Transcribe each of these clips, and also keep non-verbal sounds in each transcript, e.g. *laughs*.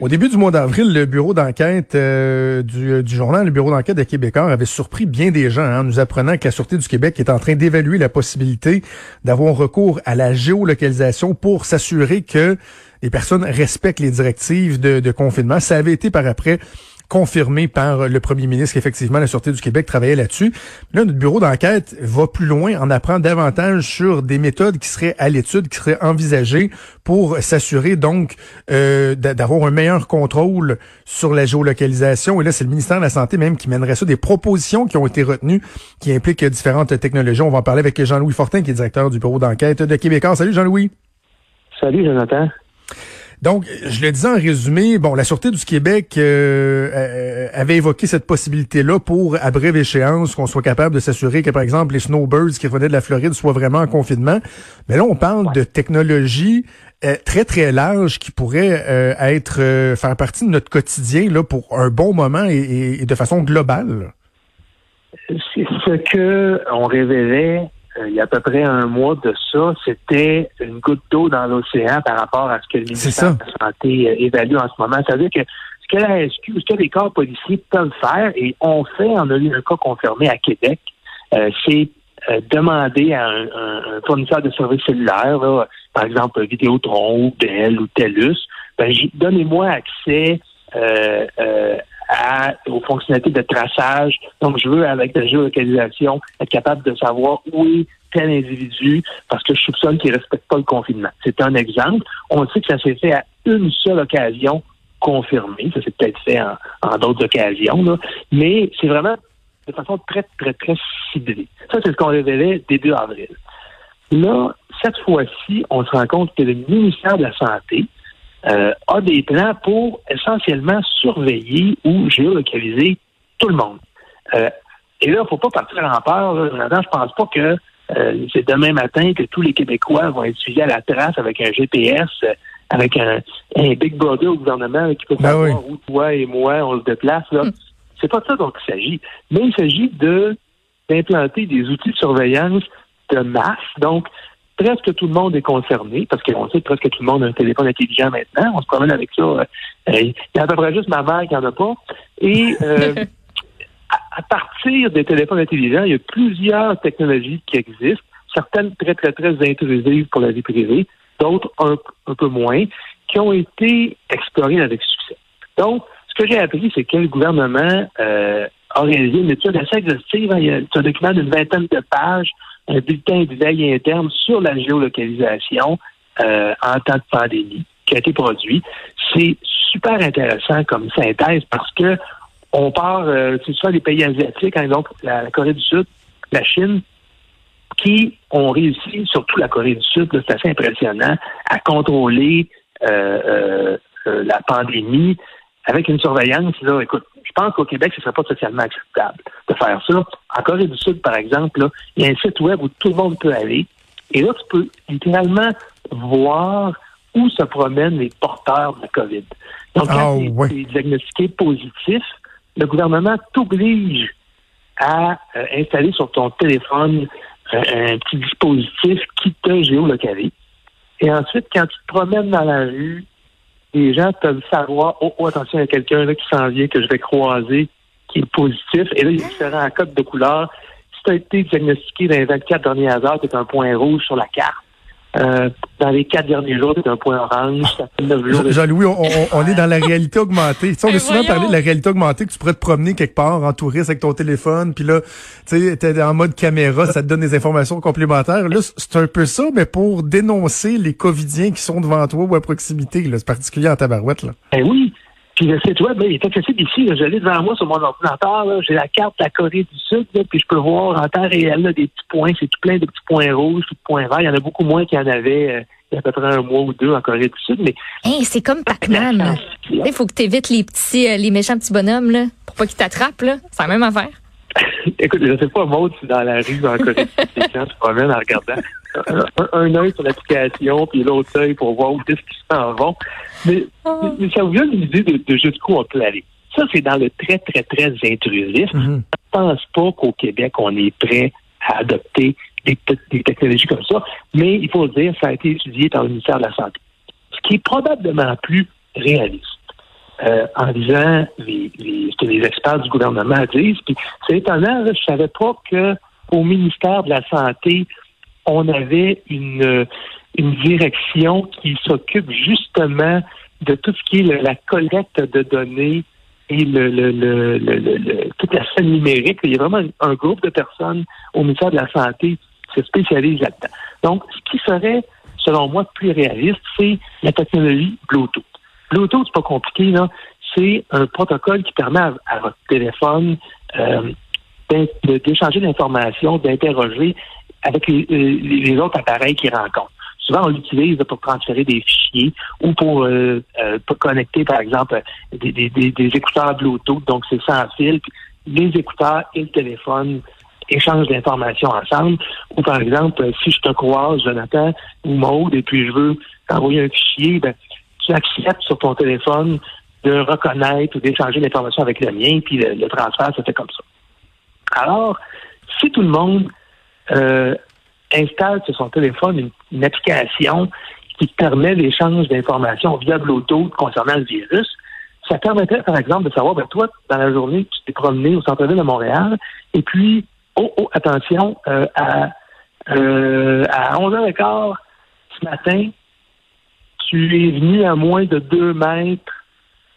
Au début du mois d'avril, le bureau d'enquête euh, du, du, journal, le bureau d'enquête de Québécois avait surpris bien des gens en nous apprenant que la Sûreté du Québec est en train d'évaluer la possibilité d'avoir recours à la géolocalisation pour s'assurer que les personnes respectent les directives de confinement. Ça avait été par après confirmé par le premier ministre qu'effectivement la Sûreté du Québec travaillait là-dessus. Là, notre bureau d'enquête va plus loin, en apprend davantage sur des méthodes qui seraient à l'étude, qui seraient envisagées pour s'assurer donc euh, d'avoir un meilleur contrôle sur la géolocalisation. Et là, c'est le ministère de la Santé même qui mènerait ça, des propositions qui ont été retenues, qui impliquent différentes technologies. On va en parler avec Jean-Louis Fortin, qui est directeur du bureau d'enquête de Québécois. Salut Jean-Louis. Salut Jonathan. Donc, je le disais en résumé, bon, la Sûreté du Québec euh, euh, avait évoqué cette possibilité-là pour, à brève échéance, qu'on soit capable de s'assurer que, par exemple, les snowbirds qui revenaient de la Floride soient vraiment en confinement. Mais là, on parle de technologies euh, très, très larges qui pourraient être faire partie de notre quotidien là, pour un bon moment et, et de façon globale. C'est ce que on révélait euh, il y a à peu près un mois de ça, c'était une goutte d'eau dans l'océan par rapport à ce que le ministère de la Santé euh, évalue en ce moment. C'est-à-dire que ce que la SQ, ce que les corps policiers peuvent faire, et on fait, on a eu un cas confirmé à Québec, euh, c'est demander à un, fournisseur de services cellulaires, par exemple Vidéotron ou Bell ou TELUS, ben, donnez-moi accès aux fonctionnalités de traçage. Donc, je veux, avec la géolocalisation, être capable de savoir où est tel individu parce que je soupçonne qu'il ne respecte pas le confinement. C'est un exemple. On sait que ça s'est fait à une seule occasion confirmée. Ça s'est peut-être fait en, d'autres occasions, là. mais c'est vraiment de façon très, très, très ciblée. Ça, c'est ce qu'on révélait début avril. Là, cette fois-ci, on se rend compte que le ministère de la Santé, euh, a des plans pour essentiellement surveiller ou géolocaliser tout le monde. Euh, et là, il ne faut pas partir en peur. Je pense pas que euh, c'est demain matin que tous les Québécois vont être suivis à la trace avec un GPS, avec un, Big Brother au gouvernement qui peut ben savoir où toi et moi on se déplace. Là. Hmm. C'est pas ça dont il s'agit. Mais il s'agit de d'implanter des outils de surveillance de masse. Donc, presque tout le monde est concerné, parce qu'on sait que presque tout le monde a un téléphone intelligent maintenant. On se promène avec ça. Euh, il y a à peu près juste ma mère qui n'en a pas. Et euh, *laughs* à, partir des téléphones intelligents, il y a plusieurs technologies qui existent, certaines très, très, très intrusives pour la vie privée, d'autres un, peu moins, qui ont été explorées avec succès. Donc, ce que j'ai appris, c'est que le gouvernement euh, a réalisé une étude assez exhaustive. Il y a un document d'une vingtaine de pages un bulletin de interne sur la géolocalisation euh, en temps de pandémie qui a été produit. C'est super intéressant comme synthèse parce que on part, euh, c'est soit les pays asiatiques, hein, donc la, Corée du Sud, la Chine, qui ont réussi, surtout la Corée du Sud, c'est assez impressionnant, à contrôler euh, la pandémie avec une surveillance. Là, écoute, je pense qu'au Québec, ce ne serait pas socialement acceptable de faire ça. En Corée du Sud, par exemple, il y a un site web où tout le monde peut aller. Et là, tu peux littéralement voir où se promènent les porteurs de la COVID. Donc, quand ah, tu es, diagnostiqué positif, le gouvernement t'oblige à euh, installer sur ton téléphone euh, un petit dispositif qui te géolocalise. Et ensuite, quand tu te promènes dans la rue, les gens peuvent savoir, oh, oh attention, il y a quelqu'un là qui s'en vient, que je vais croiser, qui est positif. Et là, il y a différents codes de couleur. Si tu as été diagnostiqué dans les 24 dernières heures, tu un point rouge sur la carte. Euh, dans les quatre derniers jours, c'est un point orange. Jean-Louis, on, est dans la réalité augmentée. on a souvent parlé de la réalité augmentée, que tu pourrais te promener quelque part en touriste avec ton téléphone, puis là, tu es en mode caméra, ça te donne des informations complémentaires. Là, c'est un peu ça, mais pour dénoncer les Covidiens qui sont devant toi ou à proximité. C'est particulier en tabarouette. Là. Ben oui, puis le site web, il est accessible ici. Je l'ai devant moi sur mon ordinateur. J'ai la carte de la Corée du Sud, puis je peux voir en temps réel des petits points. C'est tout plein de petits points rouges, de points verts. Il y en a beaucoup moins qu'il y en avait euh, il y a à peu près un mois ou deux en Corée du Sud. Mais c'est comme Pac-Man. *laughs* Il faut que tu évites les petits, euh, les méchants petits bonhommes là, pour pas qu'ils t'attrapent. C'est la même affaire. *laughs* Écoute, je sais pas, Maud, si dans la rue en Corée *laughs* quand tu promènes en regardant un, œil sur l'application, puis l'autre œil pour voir où est-ce qu'ils s'en vont. Mais, ah. mais, ça vous donne une idée de, jusqu'où on peut aller. Ça, c'est dans le très, très, très intrusif. Mm-hmm. Je ne pense pas qu'au Québec, on est prêt à adopter des, technologies comme ça, mais il faut le dire, ça a été étudié par le ministère de la Santé. Ce qui est probablement plus réaliste, euh, en disant les, les, ce que les experts du gouvernement disent. Puis c'est étonnant, là, je savais pas que au ministère de la Santé, on avait une, une direction qui s'occupe justement de tout ce qui est la collecte de données et le, le, le, toute la scène numérique. Il y a vraiment un groupe de personnes au ministère de la Santé qui se spécialise là-dedans. Donc, ce qui serait, selon moi, plus réaliste, c'est la technologie Bluetooth. Bluetooth, c'est pas compliqué, là. C'est un protocole qui permet à, votre téléphone euh, d'échanger l'information, d'interroger avec les, les, autres appareils qu'il rencontre. Souvent, on l'utilise pour transférer des fichiers ou pour, euh, euh, connecter, par exemple, des, écouteurs Bluetooth, donc c'est sans. Les écouteurs et le téléphone échangent l'information ensemble. Ou par exemple, si je te croise, Jonathan ou Maude, et puis je veux envoyer un fichier, ben, tu sur ton téléphone de reconnaître ou d'échanger l'information avec le mien, puis le, transfert se fait comme ça. Alors, si tout le monde euh, installe sur son téléphone une, application qui permet l'échange d'informations via Bluetooth concernant le virus, ça permettrait, par exemple, de savoir, ben, toi, dans la journée, tu t'es promené au centre-ville de Montréal, et puis, oh, oh attention, euh, à, euh, à 11h15 ce matin, tu es venu à moins de deux mètres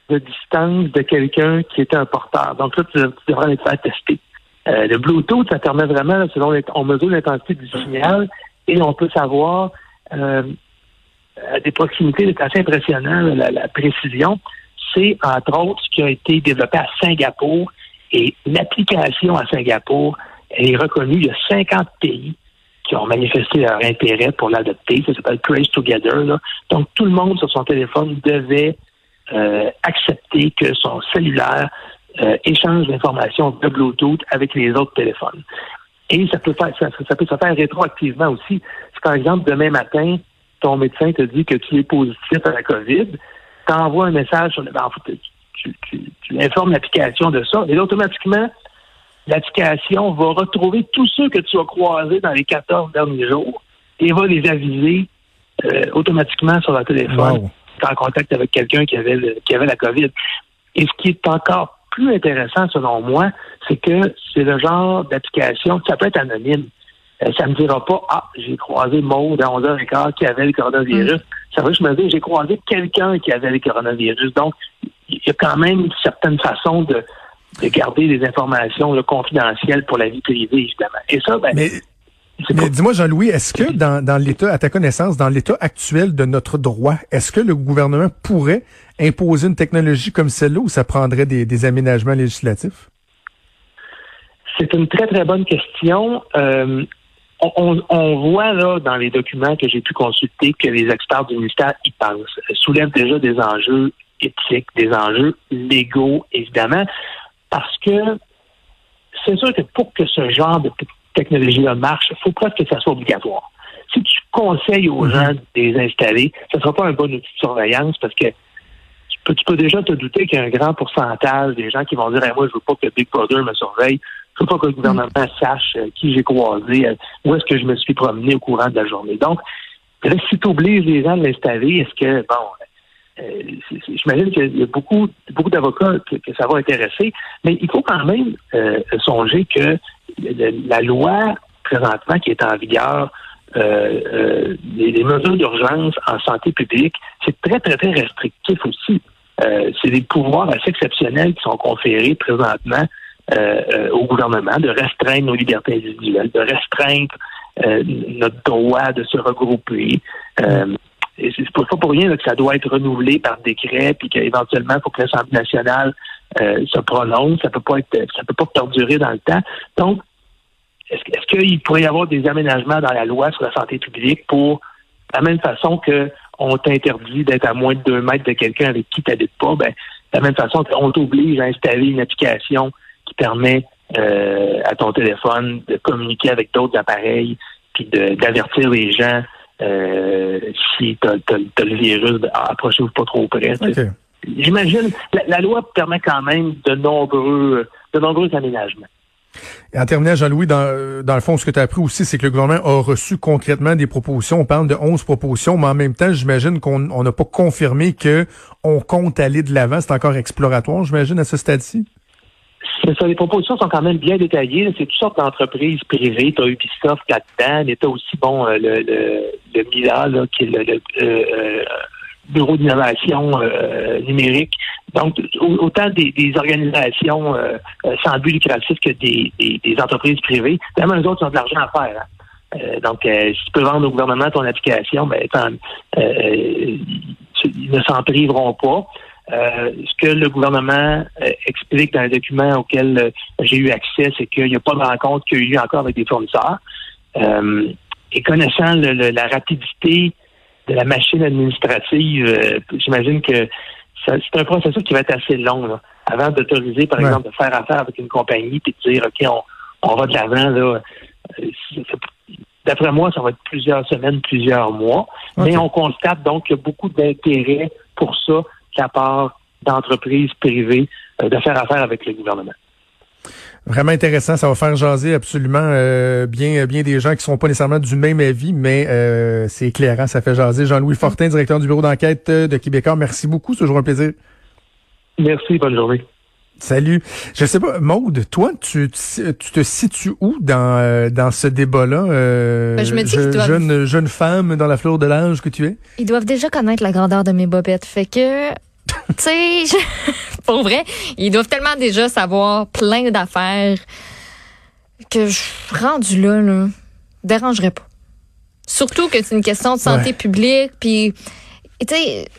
de distance de quelqu'un qui était un porteur. Donc là, tu, devrais être fait tester. Euh, le Bluetooth, ça permet vraiment, selon on mesure l'intensité du signal et on peut savoir euh, à des proximités, c'est assez impressionnant, la, précision. C'est entre autres ce qui a été développé à Singapour et l'application à Singapour, elle est reconnue. Il y a 50 pays ont manifesté leur intérêt pour l'adopter. Ça s'appelle Trace Together. Donc, tout le monde sur son téléphone devait euh, accepter que son cellulaire euh, échange l'information de Bluetooth avec les autres téléphones. Et ça peut, faire, ça, peut se faire rétroactivement aussi. Si, par exemple, demain matin, ton médecin te dit que tu es positif à la COVID, tu envoies un message sur le... Ben, tu, tu informes l'application de ça, et automatiquement, l'application va retrouver tous ceux que tu as croisés dans les 14 derniers jours et va les aviser euh, automatiquement sur leur téléphone wow. en contact avec quelqu'un qui avait qui avait la COVID. Et ce qui est encore plus intéressant selon moi, c'est que c'est le genre d'application, ça peut être anonyme. Euh, ça me dira pas, ah, j'ai croisé Maud à 11h15 qui avait le coronavirus. Mm. Ça veut je me dis, j'ai croisé quelqu'un qui avait le coronavirus. Donc, il y a quand même une certaine façon de, de garder des informations confidentielles pour la vie privée, évidemment. Et ça, ben, mais, dis-moi, Jean-Louis, est-ce que dans, dans l'état, à ta connaissance, dans l'état actuel de notre droit, est-ce que le gouvernement pourrait imposer une technologie comme celle-là ou ça prendrait des, aménagements législatifs? C'est une très, très bonne question. Euh, on, on, voit là dans les documents que j'ai pu consulter que les experts du ministère y pensent, soulèvent déjà des enjeux éthiques, des enjeux légaux, évidemment. Parce que c'est sûr que pour que ce genre de technologie-là marche, il faut presque que ça soit obligatoire. Si tu conseilles aux mhm. gens de les installer, ce ne sera pas un bon outil de surveillance parce que tu peux, déjà te douter qu'il y a un grand pourcentage des gens qui vont dire Moi, je veux pas que Big Brother me surveille. Je veux pas que le gouvernement mhm. sache euh, qui j'ai croisé, euh, où est-ce que je me suis promené au courant de la journée. Donc, si tu obliges les gens de l'installer, est-ce que, bon, euh, j'imagine qu'il y a beaucoup, beaucoup d'avocats que, ça va intéresser, mais il faut quand même euh, songer que la loi présentement qui est en vigueur, euh, les, mesures d'urgence en santé publique, c'est très, très, très restrictif aussi. c'est des pouvoirs assez exceptionnels qui sont conférés présentement au gouvernement de restreindre nos libertés individuelles, de restreindre notre droit de se regrouper. C'est pas, pour rien que ça doit être renouvelé par décret, puis qu'éventuellement, il faut que l'Assemblée nationale euh, se prononce. Ça peut pas être, ça peut pas perdurer dans le temps. Donc, est-ce, qu'il pourrait y avoir des aménagements dans la loi sur la santé publique pour, de la même façon que on t'interdit d'être à moins de deux mètres de quelqu'un avec qui tu n'habites pas, ben, de la même façon qu'on t'oblige à installer une application qui permet euh, à ton téléphone de communiquer avec d'autres appareils, puis d'avertir les gens euh, si tu as, le virus, ben, approchez-vous pas trop près. J'imagine, la, loi permet quand même de nombreux, de nombreux aménagements. en terminant, Jean-Louis, dans, dans le fond, ce que tu as appris aussi, c'est que le gouvernement a reçu concrètement des propositions. On parle de 11 propositions, mais en même temps, j'imagine qu'on n'a pas confirmé que on compte aller de l'avant. C'est encore exploratoire, j'imagine, à ce stade-ci? C'est ça, les propositions sont quand même bien détaillées. C'est toutes sortes d'entreprises privées. Tu as Ubisoft là-dedans, mais tu as aussi bon euh, le, le, le MILA, là, qui est le, le euh, euh bureau d'innovation euh, numérique. Donc, autant des, organisations euh, euh, sans but lucratif que des, entreprises privées. Même eux autres ont de l'argent à faire. Hein. donc, si tu peux vendre au gouvernement ton application, ben, ils ne s'en priveront pas. Ce que le gouvernement explique dans un document auquel j'ai eu accès, c'est qu'il n'y a pas de rencontre qu'il y a eu encore avec des fournisseurs. et connaissant la rapidité de la machine administrative, euh, j'imagine que c'est un processus qui va être assez long avant d'autoriser, par exemple, de faire affaire avec une compagnie et de dire OK, on, va de l'avant là. Euh, d'après moi, ça va être plusieurs semaines, plusieurs mois. Mais on constate donc qu'il y a beaucoup d'intérêt pour ça de la part d'entreprises privées euh, de faire affaire avec le gouvernement. Vraiment intéressant, ça va faire jaser absolument euh, bien bien des gens qui sont pas nécessairement du même avis, mais euh, c'est éclairant, ça fait jaser. Jean-Louis Fortin, directeur du bureau d'enquête de Québécois, merci beaucoup, c'est toujours un plaisir. Merci, bonne journée. Salut. Je sais pas, Maude, toi, tu, tu te situes où dans, euh, dans ce débat-là? Ben, je me dis jeune, jeune femme dans la fleur de l'âge que tu es? Ils doivent déjà connaître la grandeur de mes bobettes. Fait que tu sais, *laughs* pour vrai, ils doivent tellement déjà savoir plein d'affaires que je rendu là, là, dérangerait pas. Surtout que c'est une question de santé publique, puis, tu sais,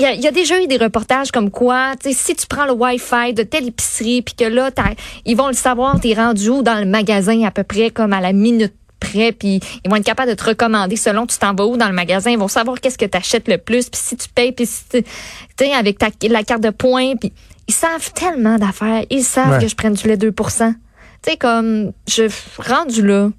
il y, a, déjà eu des reportages comme quoi, tu sais, si tu prends le Wi-Fi de telle épicerie, puis que là, ils vont le savoir, t'es rendu où dans le magasin à peu près comme à la minute prêt, puis ils vont être capables de te recommander selon tu t'en vas où dans le magasin. Ils vont savoir qu'est-ce que tu achètes le plus, puis si tu payes, puis si tu avec ta, la carte de points, puis ils savent tellement d'affaires. Ils savent que je prenne du lait 2% Tu sais, comme, je rendu là,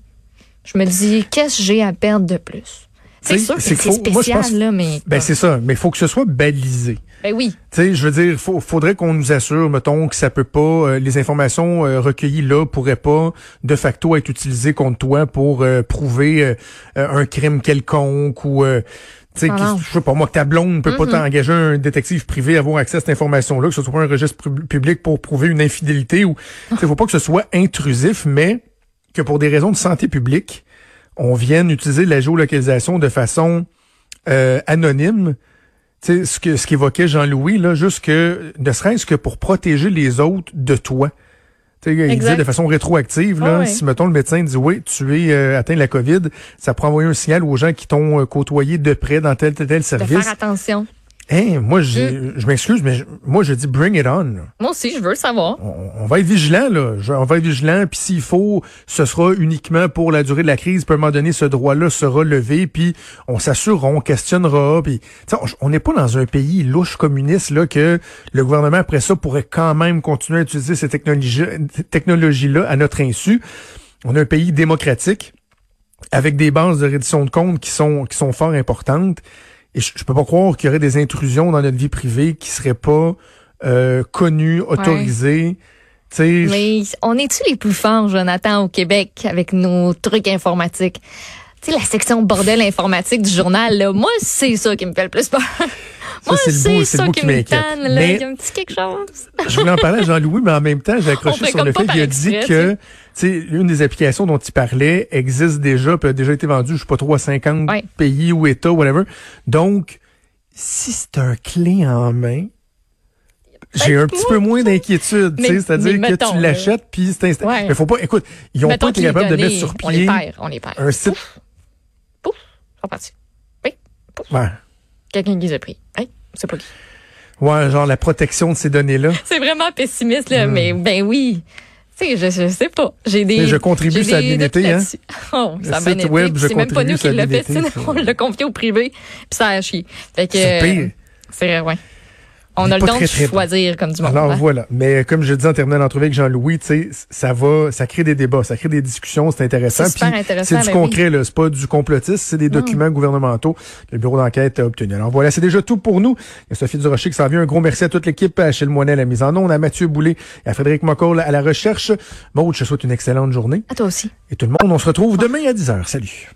je me dis, qu'est-ce que j'ai à perdre de plus? C'est sûr que c'est spécial, là, mais... Ben, c'est ça, mais il faut que ce soit balisé. Ben oui. Tu sais, je veux dire, faut, faudrait qu'on nous assure, mettons, que ça peut pas, euh, les informations euh, recueillies là pourraient pas de facto être utilisées contre toi pour euh, prouver un crime quelconque ou tu sais, ah je sais pas moi que ta blonde ne peut pas t'engager un détective privé à avoir accès à cette information-là, que ce soit pas un registre public pour prouver une infidélité ou, il faut pas que ce soit intrusif, mais que pour des raisons de santé publique, on vienne utiliser la géolocalisation de façon anonyme sais, ce que ce qu'évoquait Jean-Louis, là, juste que, ne serait-ce que pour protéger les autres de toi. sais, il disait de façon rétroactive, là, si mettons le médecin dit oui, tu es euh, atteint de la COVID, ça pourrait envoyer un signal aux gens qui t'ont euh, côtoyé de près dans tel tel, tel service. De faire attention. Moi, je, je m'excuse, mais moi, je dis bring it on. Moi aussi, je veux le savoir. On, va être vigilant, là. on va être vigilant, puis s'il faut, ce sera uniquement pour la durée de la crise. Puis à un moment donné, ce droit-là sera levé, puis on s'assurera, on questionnera. Puis, on n'est pas dans un pays louche communiste, là, que le gouvernement, après ça, pourrait quand même continuer à utiliser ces technologies-là à notre insu. On a un pays démocratique, avec des bases de reddition de comptes qui sont, qui sont fort importantes. Et je, peux pas croire qu'il y aurait des intrusions dans notre vie privée qui seraient pas euh, connues, autorisées. Mais on est-tu les plus forts, Jonathan, au Québec, avec nos trucs informatiques? Tu sais, la section bordel informatique du journal, là, moi, c'est ça qui me fait le plus peur. *laughs* moi, c'est ça qui, m'inquiète. Il y a un petit quelque chose. *laughs* je voulais en parler à Jean-Louis, mais en même temps, j'ai accroché sur le fait qu'il a dit que sais, une des applications dont il parlait existe déjà, peut a déjà été vendue, je sais pas trop, à 50 pays ou États, whatever. Donc, si c'est un clé en main, j'ai un petit peu moins d'inquiétude, c'est-à-dire que tu l'achètes puis c'est instant. Mais faut pas, écoute, ils ont pas été capables de mettre sur pied on les perd, on les perd. un site. Pouf, pouf, Oui. Quelqu'un qui les a pris. Hey, c'est pas qui. Ouais, genre la protection de ces données-là. *laughs* C'est vraiment pessimiste, là, hmm. mais ben oui je, je sais pas. J'ai des. je contribue à la hein? *laughs* Oh, ça C'est même pas nous qui l'a fait, *laughs* on l'a confié au privé, puis ça a chié. Fait que. C'est pire. C'est ouais. On a le don de choisir comme du monde. Alors hein. voilà. Mais comme je dis en terminant l'entrevue avec Jean-Louis, tu sais, ça va, ça crée des débats, ça crée des discussions, c'est intéressant. C'est super Puis intéressant, C'est du oui. concret, là. C'est pas du complotisme, c'est des Non. documents gouvernementaux que le bureau d'enquête a obtenus. Alors voilà, c'est déjà tout pour nous. Il y a Sophie Durocher qui s'en vient. Un gros merci à toute l'équipe, à Achille Moinet à la mise en onde, à Mathieu Boulay et à Frédéric Mocoll à la recherche. Maud, je te souhaite une excellente journée. À toi aussi. Et tout le monde, on se retrouve demain à 10h. Salut.